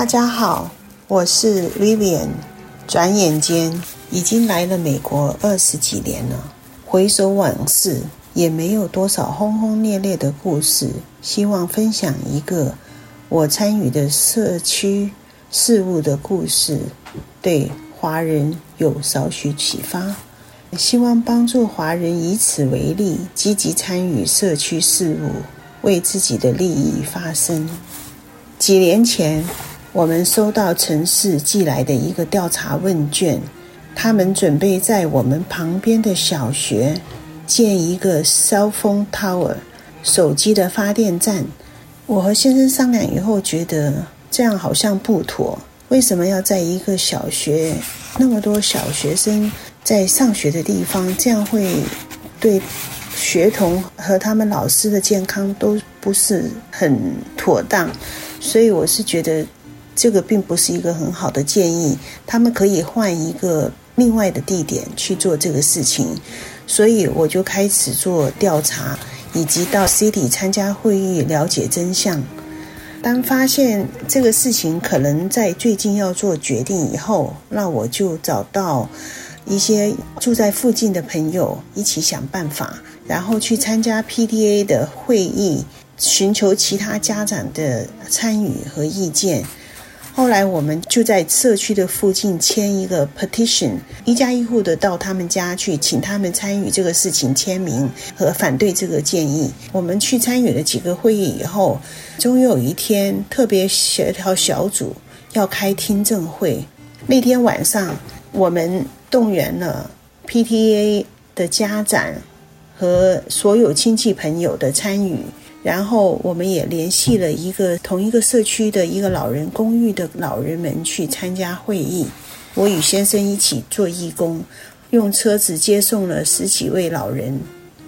大家好，我是 Vivian。转眼间已经来了美国二十几年了，回首往事，也没有多少轰轰烈烈的故事。希望分享一个我参与的社区事务的故事，对华人有少许启发。希望帮助华人以此为例，积极参与社区事务，为自己的利益发声。几年前，我们收到城市寄来的一个调查问卷，他们准备在我们旁边的小学建一个 cell phone tower 手机的发电站。我和先生商量以后，觉得这样好像不妥。为什么要在一个小学那么多小学生在上学的地方，这样会对学童和他们老师的健康都不是很妥当？所以我是觉得。这个并不是一个很好的建议，他们可以换一个另外的地点去做这个事情，所以我就开始做调查，以及到 City 参加会议了解真相。当发现这个事情可能在最近要做决定以后，那我就找到一些住在附近的朋友一起想办法，然后去参加 PTA 的会议，寻求其他家长的参与和意见。后来我们就在社区的附近签一个 petition，一家一户的到他们家去，请他们参与这个事情签名和反对这个建议。我们去参与了几个会议以后，终于有一天特别协调小组要开听证会。那天晚上，我们动员了 PTA 的家长和所有亲戚朋友的参与。然后我们也联系了一个同一个社区的一个老人公寓的老人们去参加会议。我与先生一起做义工，用车子接送了十几位老人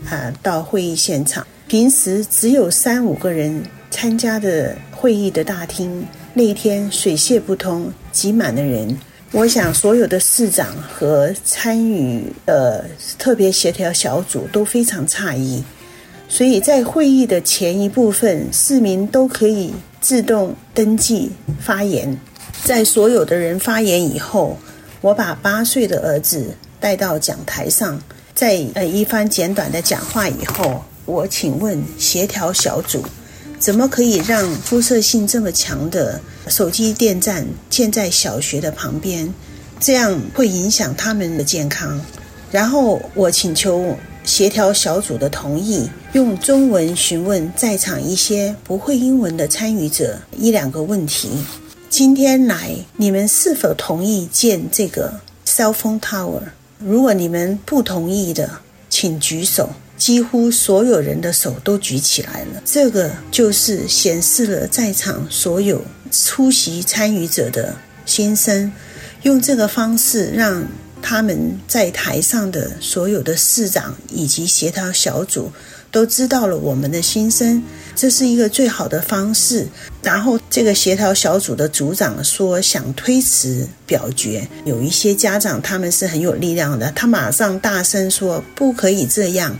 啊到会议现场。平时只有三五个人参加的会议的大厅，那一天水泄不通，挤满了人。我想所有的市长和参与的特别协调小组都非常诧异。所以在会议的前一部分，市民都可以自动登记发言。在所有的人发言以后，我把八岁的儿子带到讲台上，在呃一番简短的讲话以后，我请问协调小组，怎么可以让辐射性这么强的手机电站建在小学的旁边？这样会影响他们的健康。然后我请求。协调小组的同意，用中文询问在场一些不会英文的参与者一两个问题。今天来，你们是否同意建这个 cell phone tower？如果你们不同意的，请举手。几乎所有人的手都举起来了。这个就是显示了在场所有出席参与者的心声。用这个方式让。他们在台上的所有的市长以及协调小组都知道了我们的心声，这是一个最好的方式。然后这个协调小组的组长说想推迟表决，有一些家长他们是很有力量的，他马上大声说不可以这样，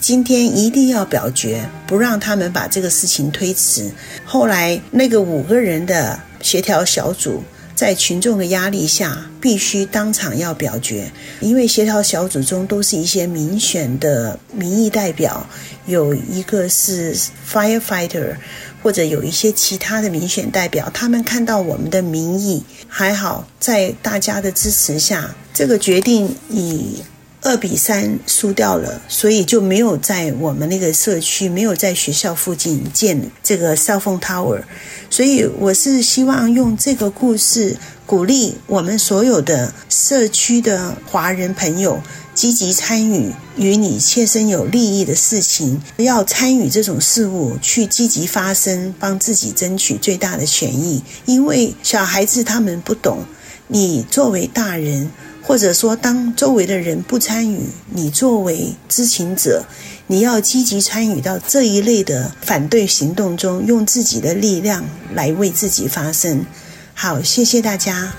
今天一定要表决，不让他们把这个事情推迟。后来那个五个人的协调小组。在群众的压力下，必须当场要表决，因为协调小组中都是一些民选的民意代表，有一个是 firefighter，或者有一些其他的民选代表，他们看到我们的民意，还好在大家的支持下，这个决定以。二比三输掉了，所以就没有在我们那个社区，没有在学校附近建这个 cell phone tower。所以我是希望用这个故事鼓励我们所有的社区的华人朋友积极参与与你切身有利益的事情，要参与这种事物，去积极发声，帮自己争取最大的权益。因为小孩子他们不懂，你作为大人。或者说，当周围的人不参与，你作为知情者，你要积极参与到这一类的反对行动中，用自己的力量来为自己发声。好，谢谢大家。